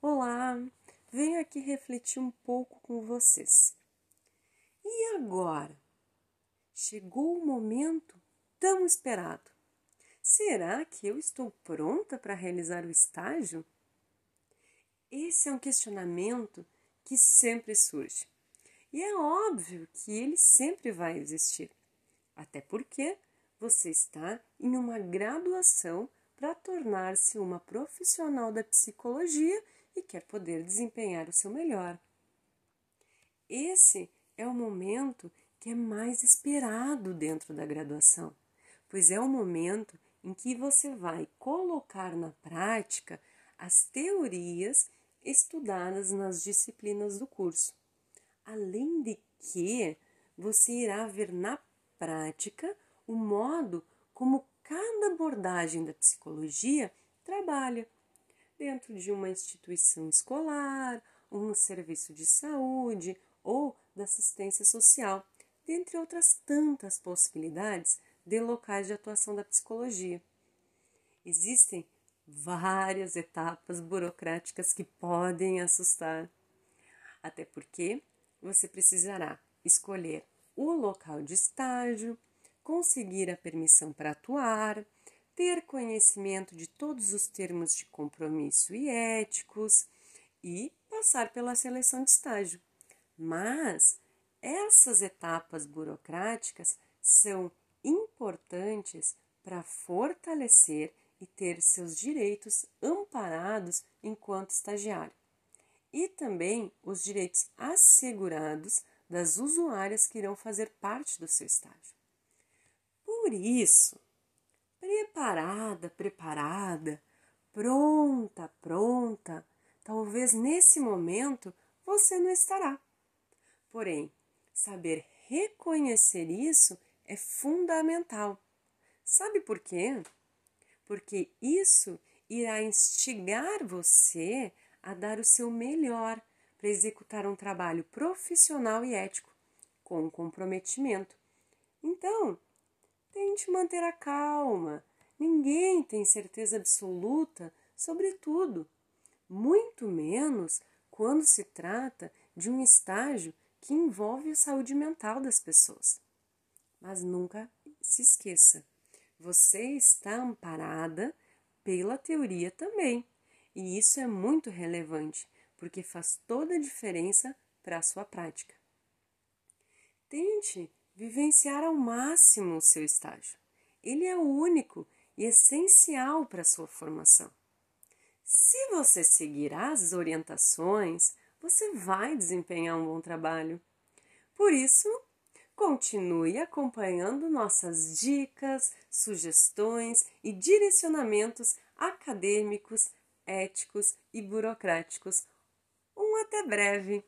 Olá, venho aqui refletir um pouco com vocês. E agora? Chegou o momento tão esperado. Será que eu estou pronta para realizar o estágio? Esse é um questionamento que sempre surge. E é óbvio que ele sempre vai existir. Até porque você está em uma graduação para tornar-se uma profissional da psicologia e quer poder desempenhar o seu melhor. Esse é o momento que é mais esperado dentro da graduação, pois é o momento em que você vai colocar na prática as teorias estudadas nas disciplinas do curso. Além de que você irá ver na prática o modo como cada abordagem da psicologia trabalha dentro de uma instituição escolar, um serviço de saúde ou da assistência social, dentre outras tantas possibilidades de locais de atuação da psicologia. Existem várias etapas burocráticas que podem assustar, até porque você precisará escolher o local de estágio, conseguir a permissão para atuar, ter conhecimento de todos os termos de compromisso e éticos e passar pela seleção de estágio. Mas essas etapas burocráticas são importantes para fortalecer e ter seus direitos amparados enquanto estagiário, e também os direitos assegurados das usuárias que irão fazer parte do seu estágio. Por isso, preparada, preparada, pronta, pronta, talvez nesse momento você não estará. Porém, saber reconhecer isso é fundamental. Sabe por quê? Porque isso irá instigar você a dar o seu melhor para executar um trabalho profissional e ético, com comprometimento. Então, tente manter a calma. Ninguém tem certeza absoluta sobre tudo, muito menos quando se trata de um estágio que envolve a saúde mental das pessoas. Mas nunca se esqueça, você está amparada pela teoria também. E isso é muito relevante, porque faz toda a diferença para a sua prática. Tente vivenciar ao máximo o seu estágio. Ele é único e essencial para a sua formação. Se você seguir as orientações, você vai desempenhar um bom trabalho. Por isso, continue acompanhando nossas dicas, sugestões e direcionamentos acadêmicos, éticos e burocráticos. Um até breve!